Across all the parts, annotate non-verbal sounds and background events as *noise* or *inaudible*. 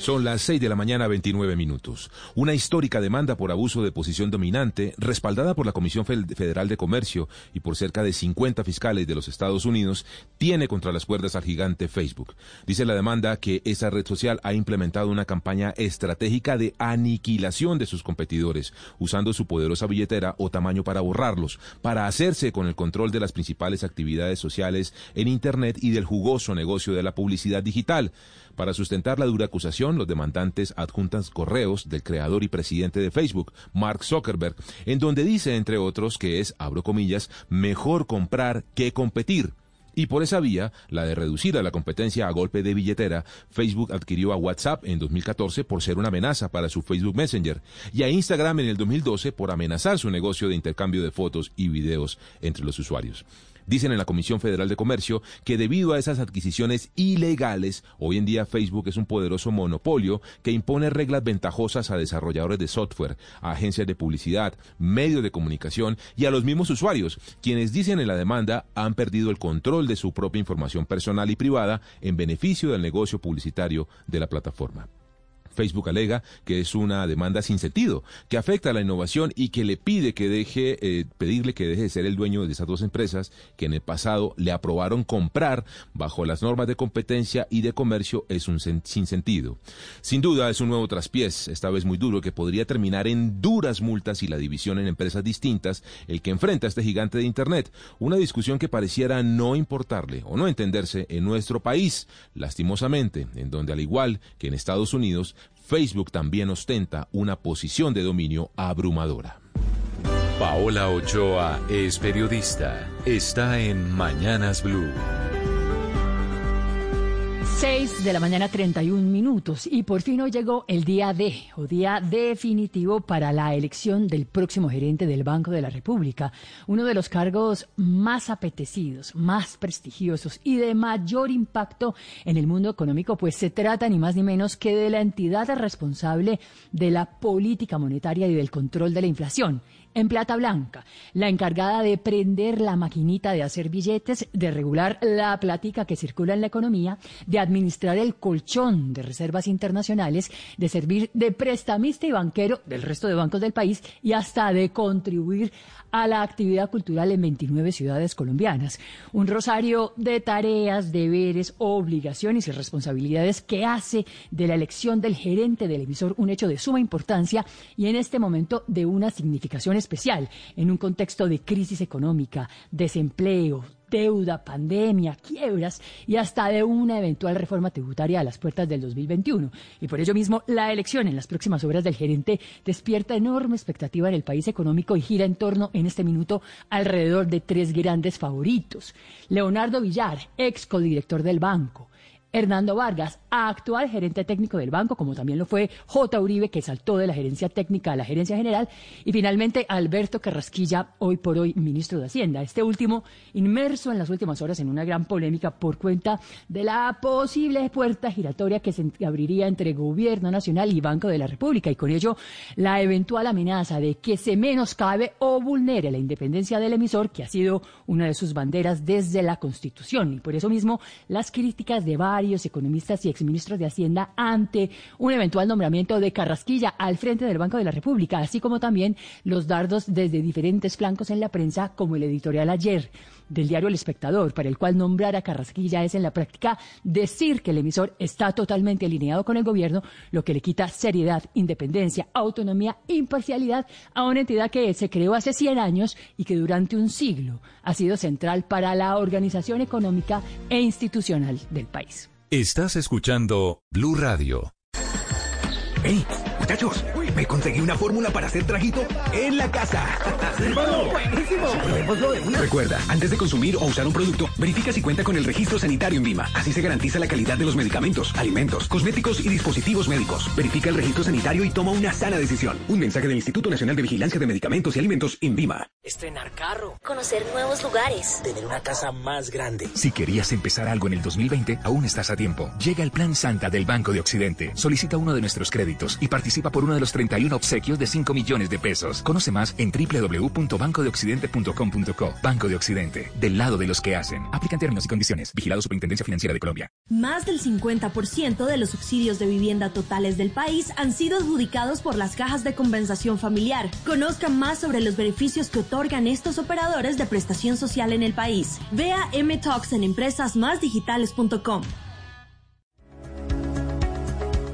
Son las 6 de la mañana 29 minutos. Una histórica demanda por abuso de posición dominante, respaldada por la Comisión Federal de Comercio y por cerca de 50 fiscales de los Estados Unidos, tiene contra las cuerdas al gigante Facebook. Dice la demanda que esa red social ha implementado una campaña estratégica de aniquilación de sus competidores, usando su poderosa billetera o tamaño para borrarlos, para hacerse con el control de las principales actividades sociales en Internet y del jugoso negocio de la publicidad digital. Para sustentar la dura acusación, los demandantes adjuntan correos del creador y presidente de Facebook, Mark Zuckerberg, en donde dice, entre otros, que es, abro comillas, mejor comprar que competir. Y por esa vía, la de reducir a la competencia a golpe de billetera, Facebook adquirió a WhatsApp en 2014 por ser una amenaza para su Facebook Messenger y a Instagram en el 2012 por amenazar su negocio de intercambio de fotos y videos entre los usuarios. Dicen en la Comisión Federal de Comercio que debido a esas adquisiciones ilegales, hoy en día Facebook es un poderoso monopolio que impone reglas ventajosas a desarrolladores de software, a agencias de publicidad, medios de comunicación y a los mismos usuarios, quienes dicen en la demanda han perdido el control de su propia información personal y privada en beneficio del negocio publicitario de la plataforma. Facebook alega que es una demanda sin sentido, que afecta a la innovación y que le pide que deje, eh, pedirle que deje de ser el dueño de esas dos empresas que en el pasado le aprobaron comprar bajo las normas de competencia y de comercio es un sin sentido. Sin duda es un nuevo traspiés, esta vez muy duro, que podría terminar en duras multas y la división en empresas distintas, el que enfrenta a este gigante de Internet, una discusión que pareciera no importarle o no entenderse en nuestro país, lastimosamente, en donde al igual que en Estados Unidos, Facebook también ostenta una posición de dominio abrumadora. Paola Ochoa es periodista. Está en Mañanas Blue. 6 de la mañana 31 minutos. Y por fin hoy llegó el día D o día definitivo para la elección del próximo gerente del Banco de la República, uno de los cargos más apetecidos, más prestigiosos y de mayor impacto en el mundo económico, pues se trata ni más ni menos que de la entidad responsable de la política monetaria y del control de la inflación en plata blanca, la encargada de prender la maquinita de hacer billetes, de regular la plática que circula en la economía, de administrar el colchón de reservas internacionales, de servir de prestamista y banquero del resto de bancos del país y hasta de contribuir a la actividad cultural en 29 ciudades colombianas. Un rosario de tareas, deberes, obligaciones y responsabilidades que hace de la elección del gerente del emisor un hecho de suma importancia y en este momento de una significación especial en un contexto de crisis económica, desempleo, deuda, pandemia, quiebras y hasta de una eventual reforma tributaria a las puertas del 2021. Y por ello mismo, la elección en las próximas horas del gerente despierta enorme expectativa en el país económico y gira en torno en este minuto alrededor de tres grandes favoritos. Leonardo Villar, ex codirector del banco. Hernando Vargas, actual gerente técnico del banco, como también lo fue J. Uribe, que saltó de la gerencia técnica a la gerencia general, y finalmente Alberto Carrasquilla, hoy por hoy ministro de Hacienda. Este último inmerso en las últimas horas en una gran polémica por cuenta de la posible puerta giratoria que se abriría entre Gobierno Nacional y Banco de la República, y con ello la eventual amenaza de que se menoscabe o vulnere la independencia del emisor, que ha sido una de sus banderas desde la Constitución. Y por eso mismo las críticas de varios varios economistas y exministros de Hacienda ante un eventual nombramiento de Carrasquilla al frente del Banco de la República, así como también los dardos desde diferentes flancos en la prensa, como el editorial ayer del diario El Espectador, para el cual nombrar a Carrasquilla es en la práctica decir que el emisor está totalmente alineado con el gobierno, lo que le quita seriedad, independencia, autonomía, imparcialidad a una entidad que se creó hace 100 años y que durante un siglo ha sido central para la organización económica e institucional del país. Estás escuchando Blue Radio. ¡Hey! Muchachos, me conseguí una fórmula para hacer trajito en la casa. ¡Buenísimo! de una. Recuerda, antes de consumir o usar un producto, verifica si cuenta con el registro sanitario en Vima. Así se garantiza la calidad de los medicamentos, alimentos, cosméticos y dispositivos médicos. Verifica el registro sanitario y toma una sana decisión. Un mensaje del Instituto Nacional de Vigilancia de Medicamentos y Alimentos, Vima. Estrenar carro. Conocer nuevos lugares. Tener una casa más grande. Si querías empezar algo en el 2020, aún estás a tiempo. Llega el Plan Santa del Banco de Occidente. Solicita uno de nuestros créditos y participa por uno de los 31 obsequios de 5 millones de pesos. Conoce más en www.bancodeoccidente.com.co. Banco de Occidente. Del lado de los que hacen. Aplican términos y condiciones. Vigilado Superintendencia Financiera de Colombia. Más del 50% de los subsidios de vivienda totales del país han sido adjudicados por las cajas de compensación familiar. Conozca más sobre los beneficios que otorgan estos operadores de prestación social en el país. Vea M-Talks en empresasmásdigitales.com.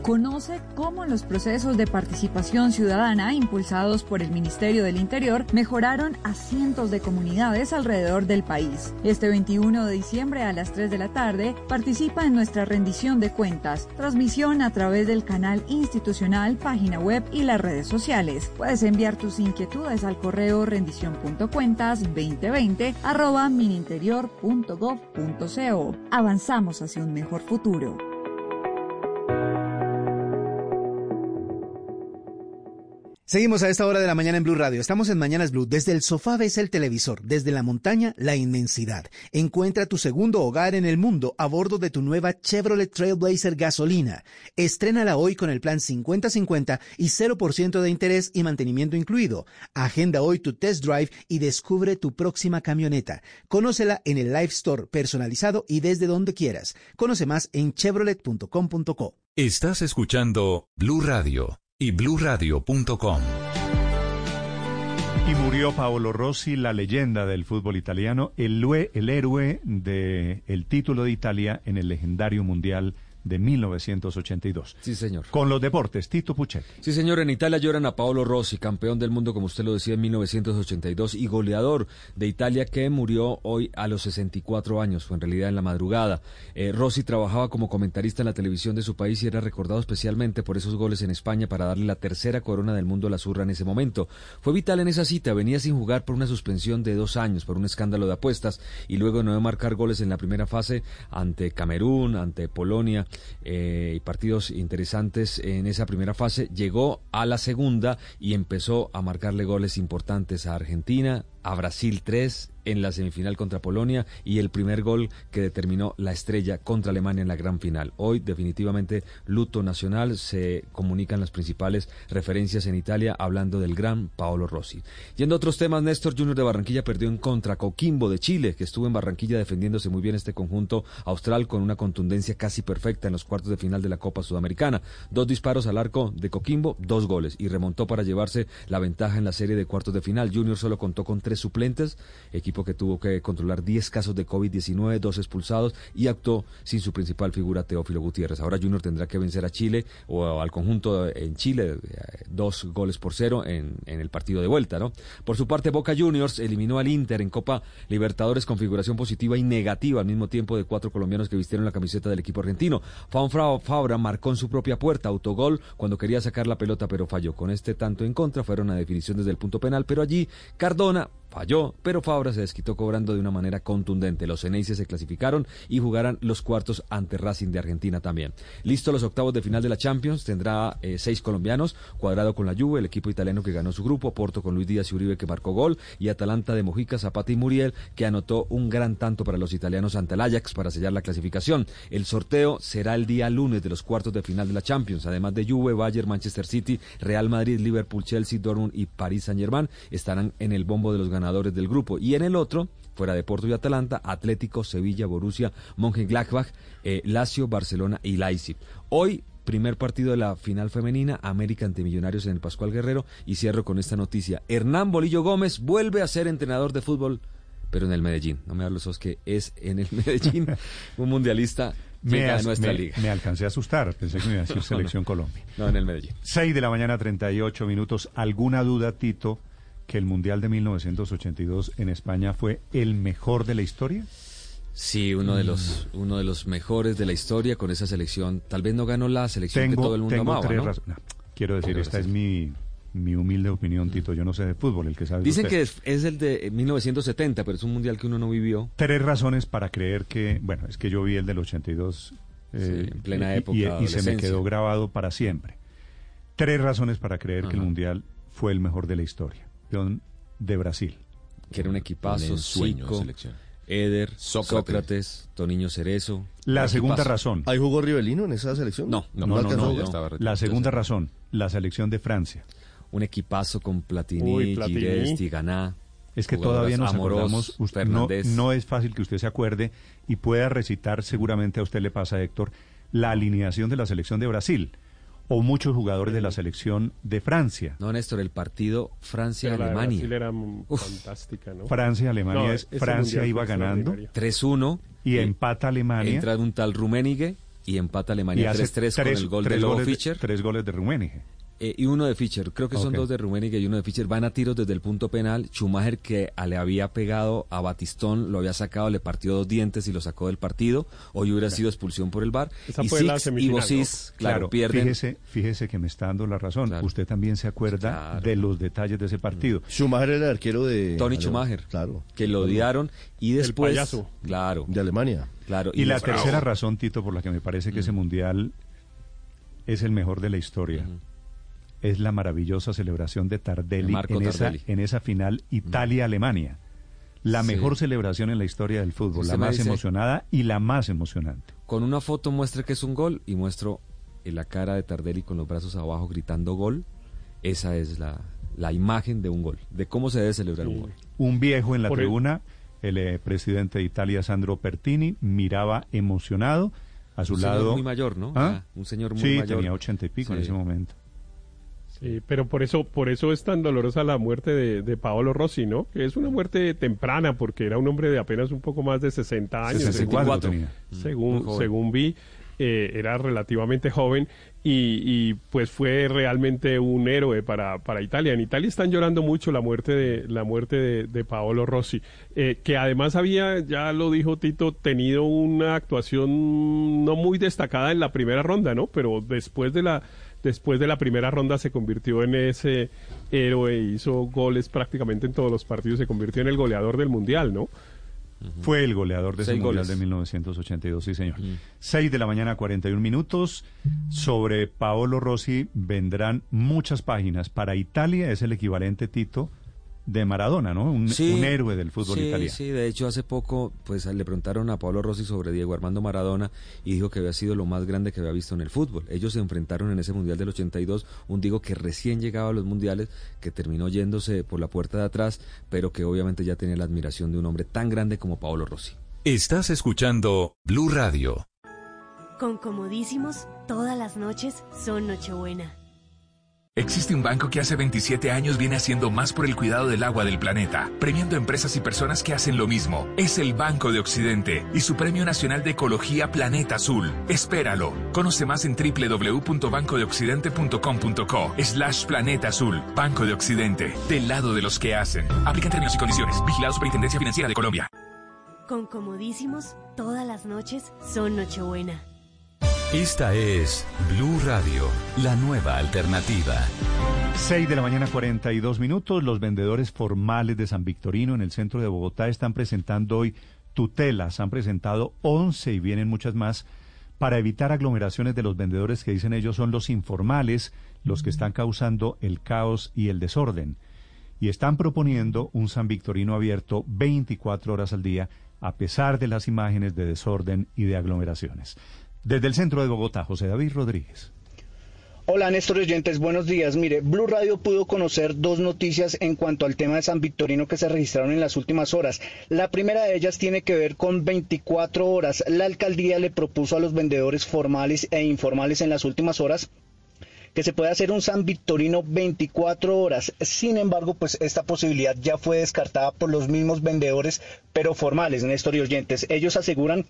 Conoce cómo los procesos de participación ciudadana impulsados por el Ministerio del Interior mejoraron a cientos de comunidades alrededor del país. Este 21 de diciembre a las 3 de la tarde participa en nuestra rendición de cuentas, transmisión a través del canal institucional, página web y las redes sociales. Puedes enviar tus inquietudes al correo rendición.cuentas2020 arroba mininterior.gov.co. Avanzamos hacia un mejor futuro. Seguimos a esta hora de la mañana en Blue Radio. Estamos en Mañanas Blue. Desde el sofá ves el televisor, desde la montaña la inmensidad. Encuentra tu segundo hogar en el mundo a bordo de tu nueva Chevrolet Trailblazer gasolina. Estrénala hoy con el plan 50-50 y 0% de interés y mantenimiento incluido. Agenda hoy tu test drive y descubre tu próxima camioneta. Conócela en el Live Store personalizado y desde donde quieras. Conoce más en chevrolet.com.co. Estás escuchando Blue Radio y. Y murió Paolo Rossi, la leyenda del fútbol italiano, el, el héroe del título de Italia en el legendario mundial de 1982. Sí, señor. Con los deportes, Tito Puchetti. Sí, señor, en Italia lloran a Paolo Rossi, campeón del mundo, como usted lo decía, en 1982 y goleador de Italia que murió hoy a los 64 años, fue en realidad en la madrugada. Eh, Rossi trabajaba como comentarista en la televisión de su país y era recordado especialmente por esos goles en España para darle la tercera corona del mundo a la zurra en ese momento. Fue vital en esa cita, venía sin jugar por una suspensión de dos años, por un escándalo de apuestas y luego no de marcar goles en la primera fase ante Camerún, ante Polonia eh, partidos interesantes en esa primera fase, llegó a la segunda y empezó a marcarle goles importantes a Argentina, a Brasil 3 en la semifinal contra Polonia y el primer gol que determinó la estrella contra Alemania en la gran final. Hoy definitivamente luto nacional, se comunican las principales referencias en Italia hablando del gran Paolo Rossi. Yendo a otros temas, Néstor Junior de Barranquilla perdió en contra Coquimbo de Chile, que estuvo en Barranquilla defendiéndose muy bien este conjunto austral con una contundencia casi perfecta en los cuartos de final de la Copa Sudamericana. Dos disparos al arco de Coquimbo, dos goles y remontó para llevarse la ventaja en la serie de cuartos de final. Junior solo contó con tres suplentes, equipo que tuvo que controlar 10 casos de COVID-19, dos expulsados y actuó sin su principal figura Teófilo Gutiérrez. Ahora Junior tendrá que vencer a Chile o al conjunto en Chile, eh, dos goles por cero en, el partido de vuelta, ¿no? Por su parte, Boca Juniors eliminó al Inter en Copa Libertadores configuración positiva y negativa al mismo tiempo de cuatro colombianos que vistieron la camiseta del equipo argentino. Fanfrao Fabra marcó en su propia puerta autogol cuando quería sacar la pelota pero falló. Con este tanto en contra fueron a definición desde el punto penal, pero allí Cardona falló, pero Fabra se desquitó cobrando de una manera contundente. Los Ceneices se clasificaron y jugarán los cuartos ante Racing de Argentina también. Listo los octavos de final de la Champions, tendrá eh, seis colombianos, Cuadrado con la Juve, el equipo italiano que ganó su grupo, Porto con Luis Díaz y Uribe que marcó gol, y Atalanta de Mojica, Zapata y Muriel que anotó un gran tanto para los italianos ante el Ajax para sellar la clasificación. El sorteo será el día lunes de los cuartos de final de la Champions, además de Juve, Bayern, Manchester City, Real Madrid, Liverpool, Chelsea, Dortmund y París Saint-Germain estarán en el bombo de los ganadores del grupo. Y en el otro, fuera de Porto y Atalanta, Atlético, Sevilla, Borussia, Mönchengladbach, eh, Lazio, Barcelona y Leipzig. Hoy primer partido de la final femenina, América ante Millonarios en el Pascual Guerrero. Y cierro con esta noticia. Hernán Bolillo Gómez vuelve a ser entrenador de fútbol, pero en el Medellín. No me hables, que es en el Medellín, *laughs* un mundialista. Me, a nuestra me, liga. me alcancé a asustar, pensé que me iba a decir *laughs* Selección Colombia. No, en el Medellín. 6 de la mañana, 38 minutos. ¿Alguna duda, Tito, que el Mundial de 1982 en España fue el mejor de la historia? Sí, uno de los uno de los mejores de la historia con esa selección. Tal vez no ganó la selección tengo, que todo el mundo tengo amaba, tres ¿no? quiero decir, esta es mi, mi humilde opinión, Tito. Yo no sé de fútbol, el que sabe Dicen usted. que es, es el de 1970, pero es un mundial que uno no vivió. Tres razones para creer que, bueno, es que yo vi el del 82 eh, Sí, en plena y- época, y, y se me quedó grabado para siempre. Tres razones para creer que el. Mundial fue el mejor de la historia. Campeón de Brasil. que era un equipazo, Un Zico, selección. Eder, Sócrates. Sócrates, Toniño Cerezo. La Un segunda equipazo. razón. ¿Hay jugó Rivelino en esa selección? No, No, no, no, ya estaba. La segunda razón, la selección de Francia. Un equipazo con Platini, Uy, Platini. Tiganá. Es que todavía nos Amorós, acordamos, usted, no, no es fácil que usted se acuerde y pueda recitar, seguramente a usted le pasa, Héctor, la alineación de la selección de Brasil o muchos jugadores de la selección de Francia. No, Néstor, el partido Francia-Alemania. Brasil era fantástica, ¿no? Francia-Alemania No, es Francia iba ganando extraordinario. 3-1. y empata Alemania Entra un tal Rummenigge y empata Alemania hace 3-3 con el gol de Lobo goles de- Fischer. tres goles de Rummenigge. Eh, y uno de Fischer, creo que son dos de Rummenigge y uno de Fischer. Van a tiros desde el punto penal. Schumacher, que le había pegado a Batistón, lo había sacado, le partió dos dientes y lo sacó del partido. Hoy hubiera sido expulsión por el bar. Esa y fue la Six y semifinal, Bosis, claro, pierden. Fíjese, fíjese que me está dando la razón. Claro. Usted también se acuerda Claro. de los detalles de ese partido. Schumacher era el arquero de... Tony Schumacher, Claro. que lo odiaron. Y después. payaso. Claro, De Alemania. claro. Y, la tercera razón, Tito, por la que me parece que ese mundial es el mejor de la historia, es la maravillosa celebración de Tardelli, De en, esa, en esa final Italia-Alemania. La Sí. mejor celebración en la historia del fútbol, Usted la más dice- emocionada y la más emocionante. Con una foto muestre que es un gol y muestro en la cara de Tardelli con los brazos abajo gritando gol. Esa es la, la imagen de un gol, de cómo se debe celebrar un gol. Un viejo en la Por tribuna, el, eh, presidente de Italia, Sandro Pertini, miraba emocionado a su Un señor lado. muy mayor, ¿no? ¿Ah? Ya, un señor muy sí, mayor. tenía ochenta y pico en Sí. ese momento. Sí, pero por eso, por eso es tan dolorosa la muerte de, de Paolo Rossi, ¿no? Que es una muerte temprana, porque era un hombre de apenas un poco más de 60 años. 64 64. tenía. muy según, joven. según vi, eh, era relativamente joven y, y, pues fue realmente un héroe para, para Italia. En Italia están llorando mucho la muerte de, la muerte de, de Paolo Rossi, eh, que además había, ya lo dijo Tito, tenido una actuación no muy destacada en la primera ronda, ¿no? Pero después de la después de la primera ronda se convirtió en ese héroe, hizo goles prácticamente en todos los partidos, se convirtió en el goleador del mundial, ¿no? Fue el goleador de ese Mundial goles. de 1982, sí señor. 6 de la mañana, 41 minutos. Sobre Paolo Rossi vendrán muchas páginas. Para Italia es el equivalente, Tito, de Maradona, ¿no? Un, Sí, un héroe del fútbol sí, italiano. Sí, de hecho hace poco pues le preguntaron a Pablo Rossi sobre Diego Armando Maradona y dijo que había sido lo más grande que había visto en el fútbol. Ellos se enfrentaron en ese Mundial del 82, un Diego que recién llegaba a los Mundiales, que terminó yéndose por la puerta de atrás, pero que obviamente ya tenía la admiración de un hombre tan grande como Pablo Rossi. Estás escuchando Blue Radio. Con comodísimos, todas las noches son Nochebuena. Existe un banco que hace 27 años viene haciendo más por el cuidado del agua del planeta, premiando empresas y personas que hacen lo mismo. Es el Banco de Occidente y su Premio Nacional de Ecología Planeta Azul. Espéralo. Conoce más en www.bancodeoccidente.com.co slash Planeta Azul. Banco de Occidente, del lado de los que hacen. Aplican términos y condiciones. Vigilado Superintendencia Financiera de Colombia. Con comodísimos, todas las noches son Nochebuena. Esta es Blue Radio, la nueva alternativa. 6 de la mañana 42 minutos. Los vendedores formales de San Victorino en el centro de Bogotá están presentando hoy tutelas. Han presentado 11 y vienen muchas más para evitar aglomeraciones de los vendedores que dicen ellos son los informales, los que están causando el caos y el desorden. Y están proponiendo un San Victorino abierto 24 horas al día a pesar de las imágenes de desorden y de aglomeraciones. Desde el centro de Bogotá, José David Rodríguez. Hola Néstor oyentes, buenos días. Mire, Blue Radio pudo conocer dos noticias en cuanto al tema de San Victorino que se registraron en las últimas horas. La primera de ellas tiene que ver con 24 horas. La alcaldía le propuso a los vendedores formales e informales en las últimas horas que se puede hacer un San Victorino 24 horas. Sin embargo, pues esta posibilidad ya fue descartada por los mismos vendedores, pero formales, Néstor y oyentes. Ellos aseguran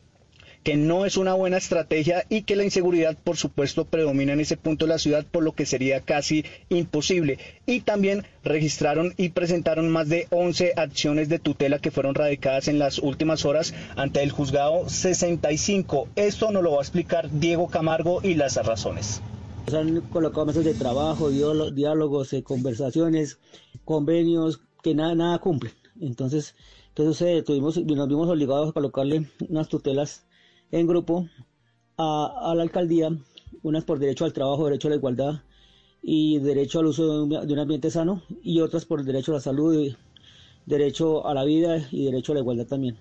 que no es una buena estrategia y que la inseguridad, por supuesto, predomina en ese punto de la ciudad, por lo que sería casi imposible. Y también registraron y presentaron más de 11 acciones de tutela que fueron radicadas en las últimas horas ante el juzgado 65. Esto nos lo va a explicar Diego Camargo y las razones. Se han colocado mesas de trabajo, diálo- diálogos, eh, conversaciones, convenios que nada, nada cumplen. Entonces, entonces eh, tuvimos, nos vimos obligados a colocarle unas tutelas en grupo a, la alcaldía, unas por derecho al trabajo, derecho a la igualdad y derecho al uso de un, de un ambiente sano y otras por derecho a la salud y, derecho a la vida y derecho a la igualdad también.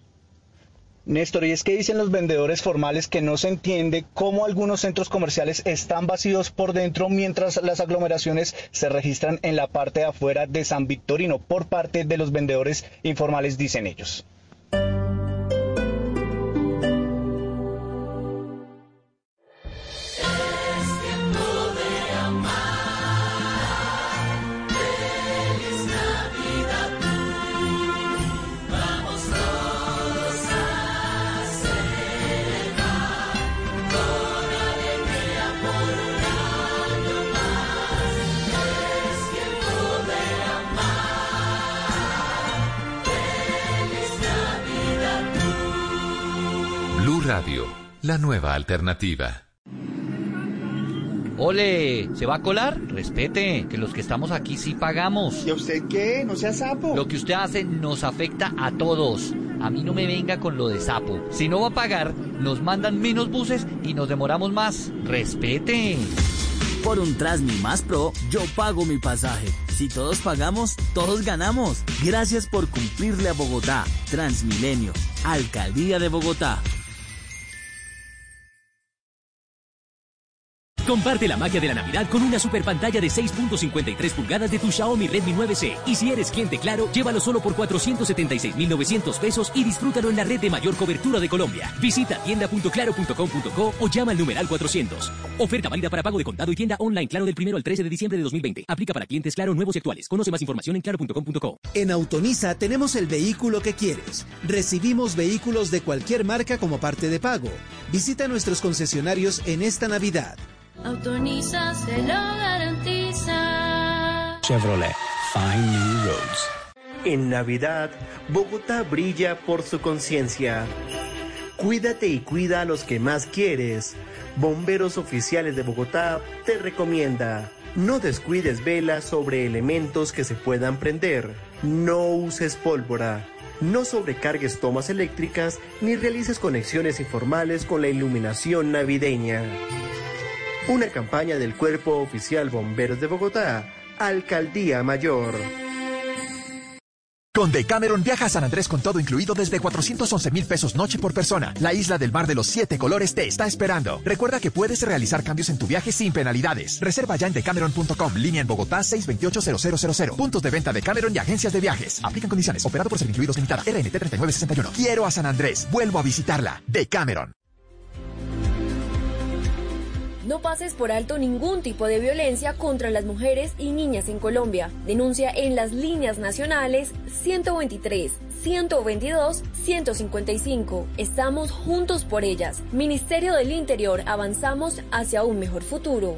Néstor, y es que dicen los vendedores formales que no se entiende cómo algunos centros comerciales están vacíos por dentro mientras las aglomeraciones se registran en la parte de afuera de San Victorino por parte de los vendedores informales, dicen ellos. La nueva alternativa. Ole, ¿se va a colar? Respete, que los que estamos aquí sí pagamos. ¿Y a usted qué? No sea sapo. Lo que usted hace nos afecta a todos. A mí no me venga con lo de sapo. Si no va a pagar, nos mandan menos buses y nos demoramos más. Respete. Por un Trasmi Más Pro, yo pago mi pasaje. Si todos pagamos, todos ganamos. Gracias por cumplirle a Bogotá. Transmilenio, Alcaldía de Bogotá. Comparte la magia de la Navidad con una super pantalla de 6.53 pulgadas de tu Xiaomi Redmi 9C. Y si eres cliente claro, llévalo solo por 476.900 pesos y disfrútalo en la red de mayor cobertura de Colombia. Visita tienda.claro.com.co o llama al numeral 400. Oferta válida para pago de contado y tienda online Claro del 1 al 13 de diciembre de 2020. Aplica para clientes Claro nuevos y actuales. Conoce más información en claro.com.co. En Autonisa tenemos el vehículo que quieres. Recibimos vehículos de cualquier marca como parte de pago. Visita nuestros concesionarios en esta Navidad. Autoriza, se lo garantiza. Chevrolet, Find New Roads. En Navidad, Bogotá brilla por su conciencia. Cuídate y cuida a los que más quieres. Bomberos Oficiales de Bogotá te recomienda. No descuides velas sobre elementos que se puedan prender. No uses pólvora. No sobrecargues tomas eléctricas ni realices conexiones informales con la iluminación navideña. Una campaña del Cuerpo Oficial Bomberos de Bogotá, Alcaldía Mayor. Con Decameron viaja a San Andrés con todo incluido desde 411 mil pesos noche por persona. La isla del mar de los siete colores te está esperando. Recuerda que puedes realizar cambios en tu viaje sin penalidades. Reserva ya en decameron.com, línea en Bogotá 628-0000. Puntos de venta de Cameron y agencias de viajes. Aplican condiciones. Operado por ser incluidos limitada. RNT 3961. Quiero a San Andrés. Vuelvo a visitarla. Decameron. No pases por alto ningún tipo de violencia contra las mujeres y niñas en Colombia. Denuncia en las líneas nacionales 123, 122, 155. Estamos juntos por ellas. Ministerio del Interior, avanzamos hacia un mejor futuro.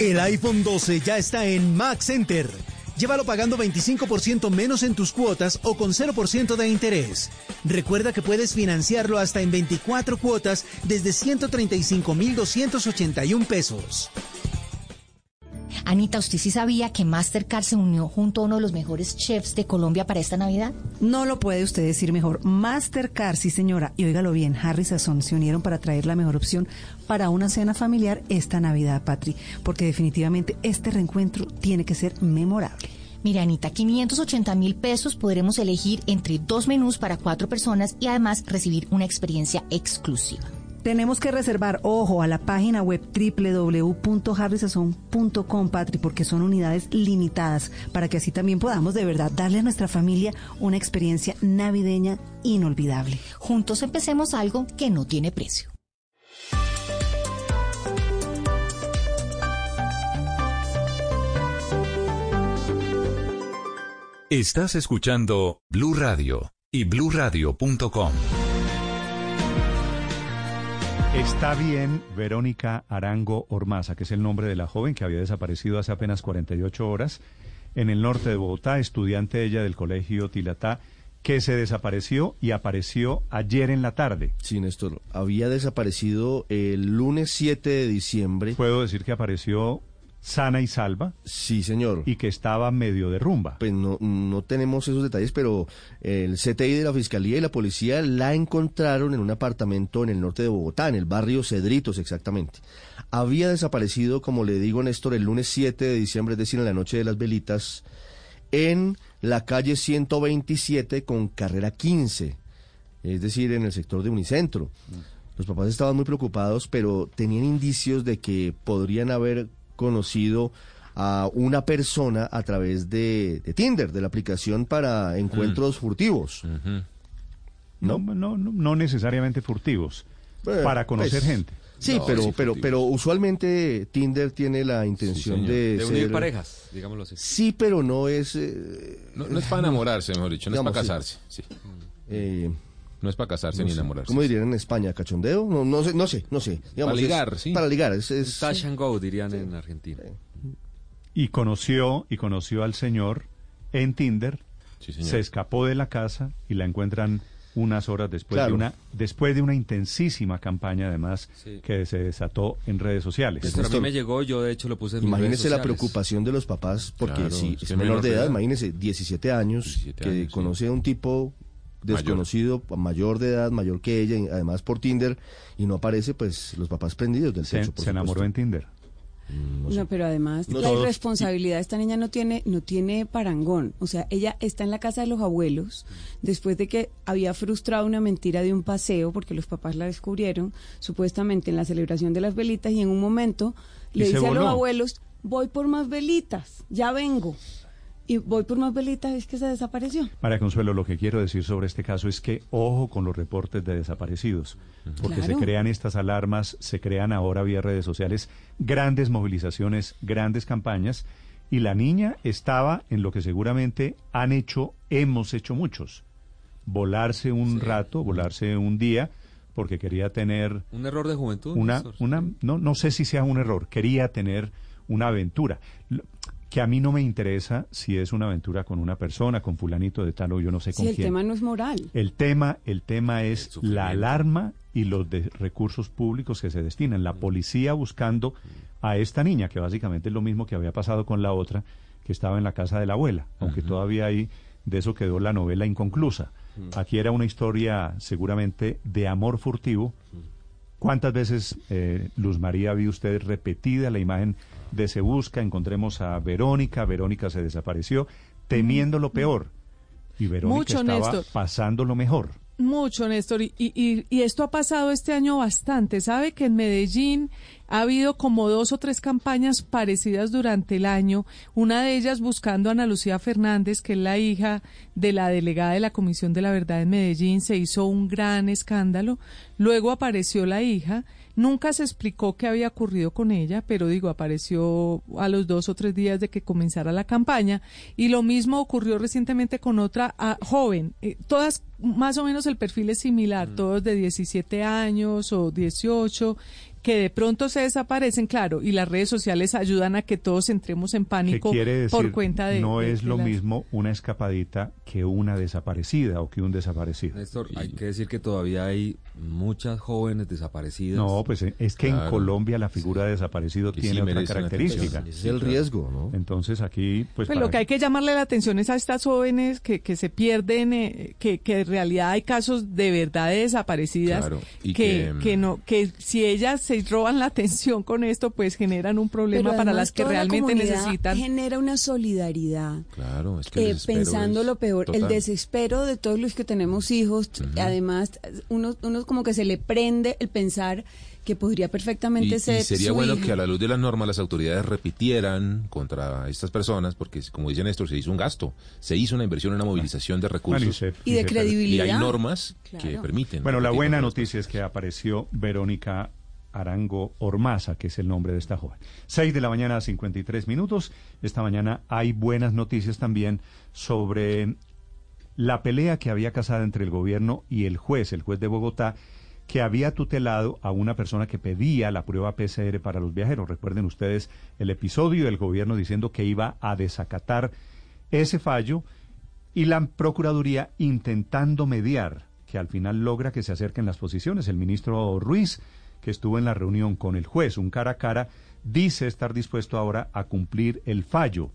El iPhone 12 ya está en Max Center Llévalo pagando 25% menos en tus cuotas o con 0% de interés. Recuerda que puedes financiarlo hasta en 24 cuotas desde 135.281 pesos. Anita, ¿usted sí sabía que Mastercard se unió junto a uno de los mejores chefs de Colombia para esta Navidad? No lo puede usted decir mejor. Mastercard, sí señora. Y óigalo bien, Harry Sazón se unieron para traer la mejor opción para una cena familiar esta Navidad, Patri. Porque definitivamente este reencuentro tiene que ser memorable. Mira, Anita, 580 mil pesos podremos elegir entre dos menús para cuatro personas y además recibir una experiencia exclusiva. Tenemos que reservar, ojo, a la página web www.harrysazón.com, Patri, porque son unidades limitadas, para que así también podamos de verdad darle a nuestra familia una experiencia navideña inolvidable. Juntos empecemos algo que no tiene precio. Estás escuchando Blue Radio y bluradio.com. Está bien Verónica Arango Ormaza, que es el nombre de la joven que había desaparecido hace apenas 48 horas en el norte de Bogotá, estudiante ella del colegio Tilatá, que se desapareció y apareció ayer en la tarde. Sí, Néstor, había desaparecido el lunes 7 de diciembre. Puedo decir que apareció sana y salva. Sí, señor. Y que estaba medio de rumba. Pues no, no tenemos esos detalles, pero el CTI de la Fiscalía y la Policía la encontraron en un apartamento en el norte de Bogotá, en el barrio Cedritos exactamente. Había desaparecido, como le digo Néstor, el lunes 7 de diciembre, es decir, en la noche de las velitas, en la calle 127 con carrera 15, es decir, en el sector de Unicentro. Los papás estaban muy preocupados, pero tenían indicios de que podrían haber conocido a una persona a través de, Tinder, de la aplicación para encuentros furtivos. ¿No? No, no, necesariamente furtivos, para conocer pues, gente. Sí, pero, pero, pero usualmente Tinder tiene la intención de, de unir parejas, digámoslo así. Sí, pero no es. Eh, no, es para enamorarse, mejor dicho, no es para casarse. Sí. Eh, no es para casarse ni enamorarse. ¿Cómo dirían en España? ¿Cachondeo? No, no sé, no sé, no sé. para ligar, sí. Para ligar. Es, es... Touch and go, dirían en Argentina. Y conoció, y conoció al señor en Tinder. Se escapó de la casa y la encuentran unas horas después de una después de una intensísima campaña además que se desató en redes sociales. Pero a mí me llegó, yo de hecho lo puse en Imagínese la preocupación de los papás porque si es menor de edad, imagínese 17 años que conoce a un tipo desconocido, mayor. de edad, mayor que ella, además por Tinder, y no aparece, pues los papás prendidos del sexo. Se, enamoró en Tinder. Mm, no, pero además la irresponsabilidad de esta niña no tiene no tiene parangón. O sea, ella está en la casa de los abuelos después de que había frustrado una mentira de un paseo porque los papás la descubrieron supuestamente en la celebración de las velitas y en un momento le dice a los abuelos voy por más velitas, ya vengo y voy por más velitas, es que se desapareció. María Consuelo, lo que quiero decir sobre este caso es que ojo con los reportes de desaparecidos, porque se crean estas alarmas, se crean ahora vía redes sociales grandes movilizaciones, grandes campañas, y la niña estaba en lo que seguramente han hecho, hemos hecho muchos, volarse un rato, volarse un día, porque quería tener... Un error de juventud. Una, una, no, no sé si sea un error, quería tener una aventura que a mí no me interesa si es una aventura con una persona, con fulanito de tal o yo no sé con quién. el tema no es moral. El tema, el tema es la alarma y los recursos públicos que se destinan. La policía buscando a esta niña, que básicamente es lo mismo que había pasado con la otra, que estaba en la casa de la abuela, aunque todavía ahí de eso quedó la novela inconclusa. Aquí era una historia seguramente de amor furtivo. ¿Cuántas veces, eh, Luz María, vio usted repetida la imagen de Se Busca, encontremos a Verónica, Verónica se desapareció, temiendo lo peor. Y Verónica estaba pasando lo mejor. Mucho, Néstor. Y, y, y, esto ha pasado este año bastante. Sabe que en Medellín ha habido como dos o tres campañas parecidas durante el año. Una de ellas buscando a Ana Lucía Fernández, que es la hija de la delegada de la Comisión de la Verdad en Medellín. Se hizo un gran escándalo. Luego apareció la hija Nunca se explicó qué había ocurrido con ella, pero digo, apareció a los dos o tres días de que comenzara la campaña. Y lo mismo ocurrió recientemente con otra ah, joven. Eh, todas, más o menos el perfil es similar, mm. todos de 17 años o 18, que de pronto se desaparecen, claro, y las redes sociales ayudan a que todos entremos en pánico por cuenta de... No es lo mismo una escapadita que una desaparecida o que un desaparecido. Néstor, hay que decir que todavía hay muchas jóvenes desaparecidas. No, pues eh, es que en Colombia la figura de desaparecido tiene otra característica. Es el riesgo, ¿no? Entonces aquí, pues... pues lo que hay que llamarle la atención es a estas jóvenes que, que se pierden, eh, que, que en realidad hay casos de verdad de desaparecidas, que, que, que, no, que si ellas se roban la atención con esto, pues generan un problema para las que realmente necesitan. Genera una solidaridad. Claro, es que eh, pensando lo peor, el desespero de todos los que tenemos hijos, además, uno, uno como que se le prende el pensar que podría perfectamente ser. Y sería bueno que a la luz de las normas las autoridades repitieran contra estas personas, porque como dicen esto, se hizo un gasto, se hizo una inversión, una movilización de recursos. y, de credibilidad. Y hay normas que permiten. Bueno, la buena noticia es que apareció Verónica Arango Ormaza, que es el nombre de esta joven. Seis de la mañana, 53 minutos. Esta mañana hay buenas noticias también sobre la pelea que había casado entre el gobierno y el juez, el juez de Bogotá, que había tutelado a una persona que pedía la prueba PCR para los viajeros. Recuerden ustedes el episodio del gobierno diciendo que iba a desacatar ese fallo y la Procuraduría intentando mediar, que al final logra que se acerquen las posiciones. El ministro Ruiz que estuvo en la reunión con el juez, un cara a cara, dice estar dispuesto ahora a cumplir el fallo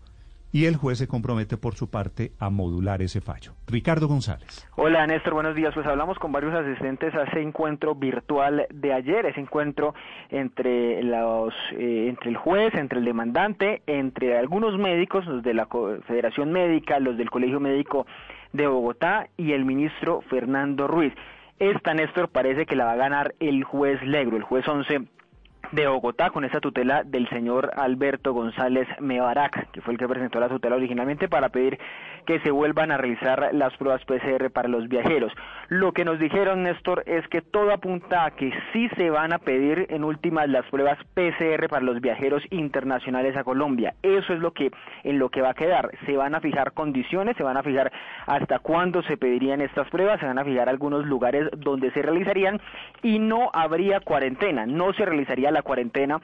y el juez se compromete por su parte a modular ese fallo. Ricardo González. Hola Néstor, buenos días. Pues hablamos con varios asistentes a ese encuentro virtual de ayer, ese encuentro entre los eh, entre el juez, entre el demandante, entre algunos médicos, los de la Federación Médica, los del Colegio Médico de Bogotá y el ministro Fernando Ruiz. Esta, Néstor, parece que la va a ganar el juez Legro, el juez 11 de Bogotá con esa tutela del señor Alberto González Mebarak, que fue el que presentó la tutela originalmente para pedir que se vuelvan a realizar las pruebas PCR para los viajeros. Lo que nos dijeron, Néstor, es que todo apunta a que sí se van a pedir en últimas las pruebas PCR para los viajeros internacionales a Colombia. Eso es lo que en lo que va a quedar. Se van a fijar condiciones, se van a fijar hasta cuándo se pedirían estas pruebas, se van a fijar algunos lugares donde se realizarían y no habría cuarentena, no se realizaría la cuarentena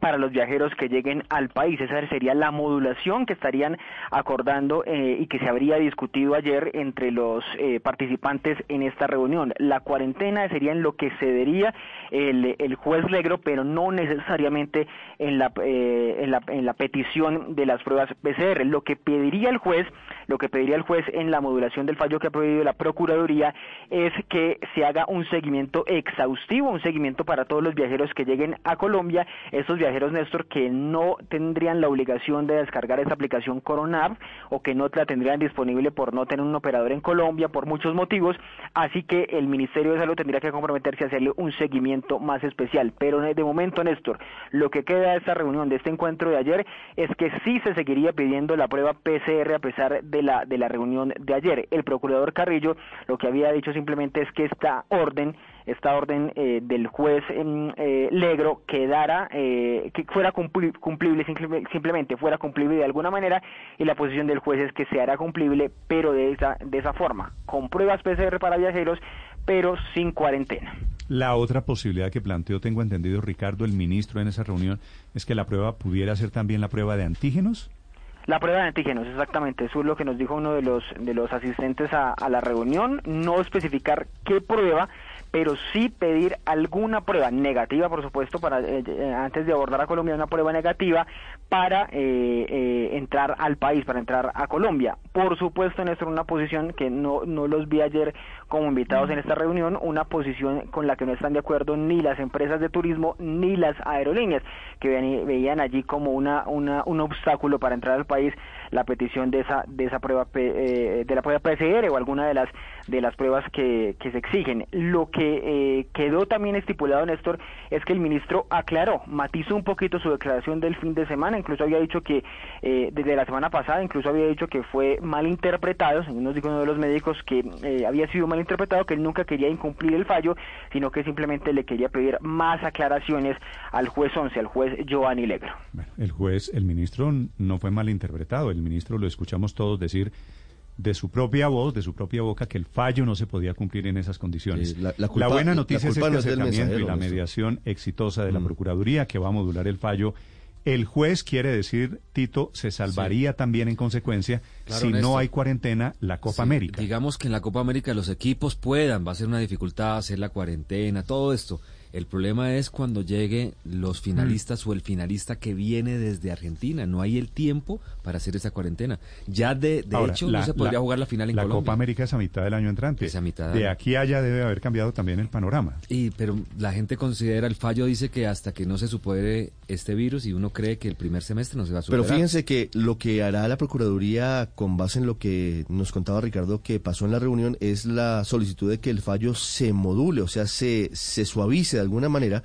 para los viajeros que lleguen al país. Esa sería la modulación que estarían acordando eh, y que se habría discutido ayer entre los eh, participantes en esta reunión. La cuarentena sería en lo que cedería el, el juez Legro, pero no necesariamente en la, eh, en, la, en la petición de las pruebas PCR. Lo que pediría el juez, lo que pediría el juez en la modulación del fallo que ha pedido la Procuraduría es que se haga un seguimiento exhaustivo, un seguimiento para todos los viajeros que lleguen a Colombia. Esos viajeros, Néstor, que no tendrían la obligación de descargar esa aplicación Coronav o que no la tendrían disponible por no tener un operador en Colombia por muchos motivos, así que el Ministerio de Salud tendría que comprometerse a hacerle un seguimiento más especial. Pero de momento, Néstor, lo que queda de esta reunión, de este encuentro de ayer, es que sí se seguiría pidiendo la prueba PCR a pesar de la, de la reunión de ayer. El procurador Carrillo lo que había dicho simplemente es que esta orden esta orden eh, del juez eh, Legro quedara, eh, que fuera cumplible, simplemente fuera cumplible de alguna manera, y la posición del juez es que se hará cumplible, pero de esa, de esa forma, con pruebas PCR para viajeros, pero sin cuarentena. La otra posibilidad que planteó, tengo entendido, Ricardo, el ministro en esa reunión, es que la prueba pudiera ser también la prueba de antígenos. La prueba de antígenos, exactamente, eso es lo que nos dijo uno de los de los asistentes a, a la reunión, no especificar qué prueba, pero sí pedir alguna prueba negativa, por supuesto, para eh, eh, antes de abordar a Colombia, una prueba negativa para eh, entrar al país, para entrar a Colombia. Por supuesto, Néstor, una posición que no, no los vi ayer como invitados en esta reunión, una posición con la que no están de acuerdo ni las empresas de turismo ni las aerolíneas, que veían allí como una, una, un obstáculo para entrar al país la petición de esa de esa prueba de la prueba PCR o alguna de las de las pruebas que, que se exigen. Lo que eh, quedó también estipulado, Néstor, es que el ministro aclaró, matizó un poquito su declaración del fin de semana, incluso había dicho que eh, desde la semana pasada, incluso había dicho que fue mal interpretado, según nos dijo uno de los médicos, que eh, había sido mal interpretado, que él nunca quería incumplir el fallo, sino que simplemente le quería pedir más aclaraciones al juez 11, al juez Giovanni Legro. el juez, el ministro no fue mal interpretado, ministro lo escuchamos todos decir de su propia voz, de su propia boca, que el fallo no se podía cumplir en esas condiciones. la, buena noticia es este acercamiento y la mediación exitosa de la mm. Procuraduría que va a modular el fallo. El juez quiere decir, Tito, se salvaría también en consecuencia si no hay cuarentena la Copa América. Digamos que en la Copa América los equipos puedan, va a ser una dificultad hacer la cuarentena, todo esto. El problema es cuando llegue los mm. finalistas o el finalista que viene desde Argentina. No hay el tiempo para hacer esa cuarentena. Ya de, de hecho no se podría jugar la final en Colombia. La Copa América es a mitad del año entrante. Es a mitad. De aquí a allá debe haber cambiado también el panorama. Y pero la gente considera el fallo dice que hasta que no se supere este virus y uno cree que el primer semestre no se va a superar. Pero fíjense que lo que hará la Procuraduría con base en lo que nos contaba Ricardo que pasó en la reunión es la solicitud de que el fallo se module, o sea, se, se suavice alguna manera.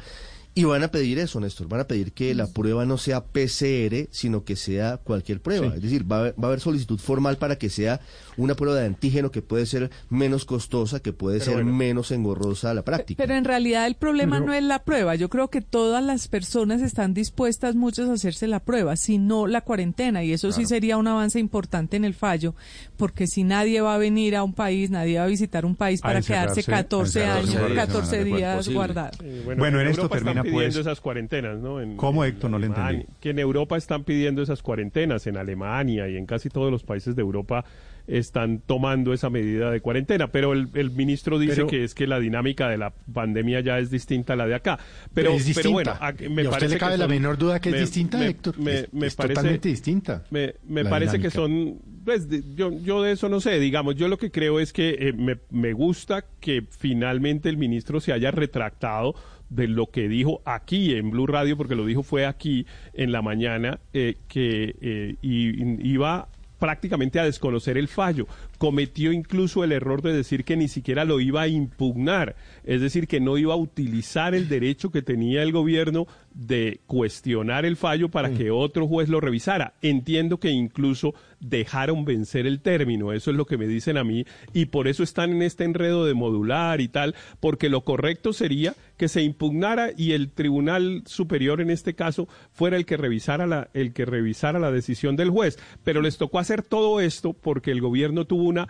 Y van a pedir eso, Néstor, van a pedir que la prueba no sea PCR, sino que sea cualquier prueba. Es decir, va a, haber, solicitud formal para que sea una prueba de antígeno que puede ser menos costosa, que puede ser menos engorrosa a la práctica. Pero en realidad el problema no es la prueba. Yo creo que todas las personas están dispuestas, muchas, a hacerse la prueba, sino la cuarentena. Y eso sí sería un avance importante en el fallo, porque si nadie va a venir a un país, nadie va a visitar un país para quedarse 14 años, 14 días guardado. bueno, en esto termina pidiendo pues. esas cuarentenas, ¿no? En, ¿Cómo, en Héctor? No le Alemania, entendí. Que en Europa están pidiendo esas cuarentenas, en Alemania y en casi todos los países de Europa están tomando esa medida de cuarentena, pero el, el ministro dice Pero- que es que la dinámica de la pandemia ya es distinta a la de acá. Pero, es distinta. pero bueno, a- me ¿Y a usted parece le cabe que la menor duda que es distinta, me- Héctor? Me, Es- me es parece, totalmente distinta Me, parece que son, pues de- yo, yo de eso no sé, digamos, yo lo que creo es que eh, me gusta que finalmente el ministro se haya retractado de lo que dijo aquí en Blue Radio, porque lo dijo fue aquí en la mañana, eh, que eh, iba prácticamente a desconocer el fallo. Cometió incluso el error de decir que ni siquiera lo iba a impugnar, es decir, que no iba a utilizar el derecho que tenía el gobierno de cuestionar el fallo para que otro juez lo revisara. Entiendo que incluso dejaron vencer el término, eso es lo que me dicen a mí, y por eso están en este enredo de modular y tal, porque lo correcto sería que se impugnara y el Tribunal Superior en este caso fuera el que revisara la, el que revisara la decisión del juez. Pero les tocó hacer todo esto porque el gobierno tuvo una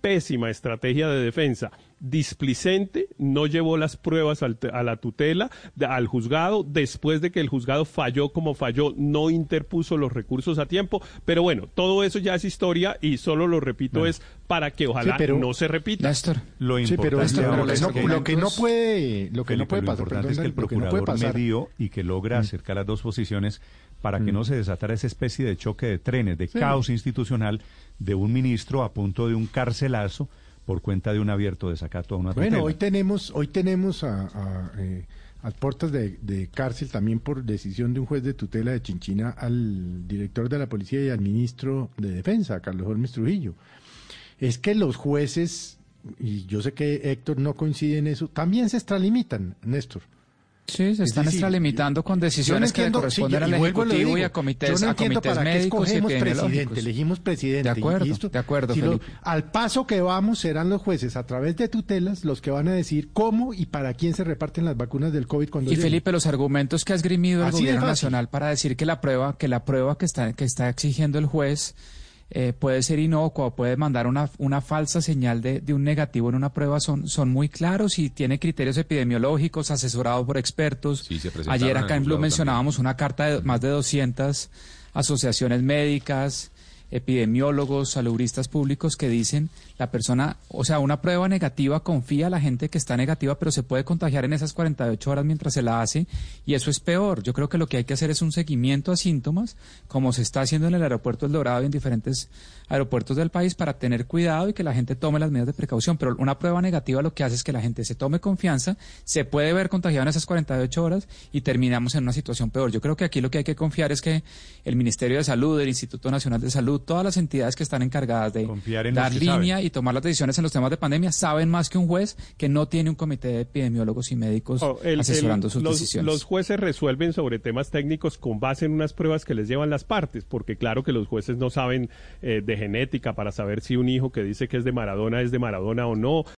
pésima estrategia de defensa. Displicente, no llevó las pruebas al a la tutela, de- al juzgado, después de que el juzgado falló como falló, no interpuso los recursos a tiempo, pero bueno, todo eso ya es historia y solo lo repito es para que ojalá Sí, pero- no se repita. Lo Sí, pero importante lo que es no- lo que no puede- lo que no puede lo pasar, importante es que el lo que no puede procurador pasar- medió y que logra acercar las dos posiciones para que Mm. no se desatara esa especie de choque de trenes, de Sí. caos institucional de un ministro a punto de un carcelazo por cuenta de un abierto desacato a una Bueno, tutela. hoy tenemos, hoy tenemos a, a, eh, a puertas de, de cárcel también por decisión de un juez de tutela de Chinchina al director de la policía y al ministro de defensa, Carlos Holmes Trujillo. Es que los jueces, y yo sé que Héctor no coincide en eso, también se extralimitan, Néstor. Sí, se Es están decir, extralimitando con no decisiones que le corresponden sí, al Ejecutivo y a comités, yo no a comités para qué médicos y presidente, elegimos presidente. De acuerdo, de acuerdo, si lo- al paso que vamos serán los jueces a través de tutelas los que van a decir cómo y para quién se reparten las vacunas del COVID cuando Y. Felipe, los argumentos que ha esgrimido el Así gobierno nacional para decir que la prueba, que la prueba que está, que está exigiendo el juez eh, puede ser inocua o puede mandar una, una falsa señal de, de un negativo en una prueba son, son muy claros y tiene criterios epidemiológicos asesorados por expertos. Sí, se presentaron Ayer acá en Blue mencionábamos una carta de más de 200 asociaciones médicas, epidemiólogos, salubristas públicos que dicen la persona, o sea, una prueba negativa confía a la gente que está negativa, pero se puede contagiar en esas 48 horas mientras se la hace y eso es peor. Yo creo que lo que hay que hacer es un seguimiento a síntomas, como se está haciendo en el aeropuerto El Dorado y en diferentes aeropuertos del país para tener cuidado y que la gente tome las medidas de precaución. Pero una prueba negativa lo que hace es que la gente se tome confianza, se puede ver contagiado en esas 48 horas y terminamos en una situación peor. Yo creo que aquí lo que hay que confiar es que el Ministerio de Salud, el Instituto Nacional de Salud, todas las entidades que están encargadas de Confiar en dar línea saben. Y tomar las decisiones en los temas de pandemia saben más que un juez que no tiene un comité de epidemiólogos y médicos Oh, el- el- asesorando sus los, decisiones. los jueces resuelven sobre temas técnicos con base en unas pruebas que les llevan las partes, porque claro que los jueces no saben eh, de genética para saber si un hijo que dice que es de Maradona es de Maradona o no,